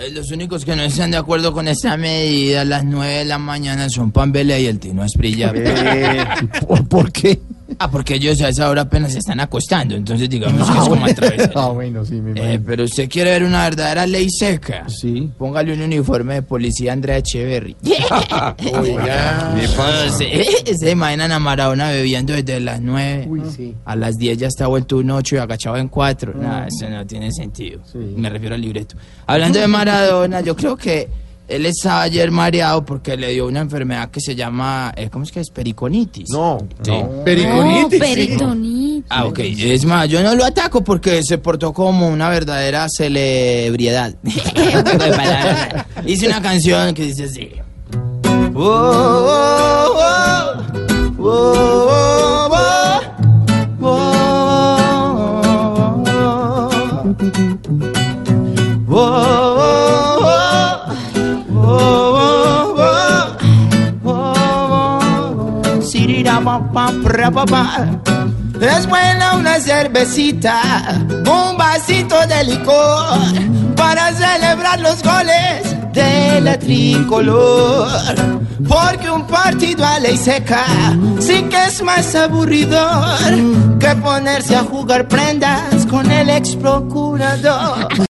Eh, los únicos que no están de acuerdo con esta medida a las 9 de la mañana son Pambele y el Tino Esprilla. ¿Por, por qué? Ah, porque ellos a esa hora apenas se están acostando, entonces digamos que es como a través de- Ah, bueno, sí, me Eh, imagino. pero usted quiere ver una verdadera ley seca. Sí. Póngale un uniforme de policía a Andrea Echeverry. Oiga. Ah, se, se imaginan a Maradona bebiendo desde las 9. A las 10 ya está vuelto un 8 y agachado en 4. Nada, eso no tiene sentido. Sí. Me refiero al libreto. Hablando de Maradona, yo creo que él estaba ayer mareado porque le dio una enfermedad que se llama, eh, ¿cómo es que es? Periconitis. No, Sí. no. Periconitis. No, peritonitis. Ah, ok. Es más, yo no lo ataco porque se portó como una verdadera palabras. Hice una canción que dice así. Oh, oh, oh, oh, oh, oh, oh, Es buena una cervecita, un vasito de licor para celebrar los goles de la tricolor. Porque un partido a ley seca sí que es más aburridor que ponerse a jugar prendas con el ex procurador.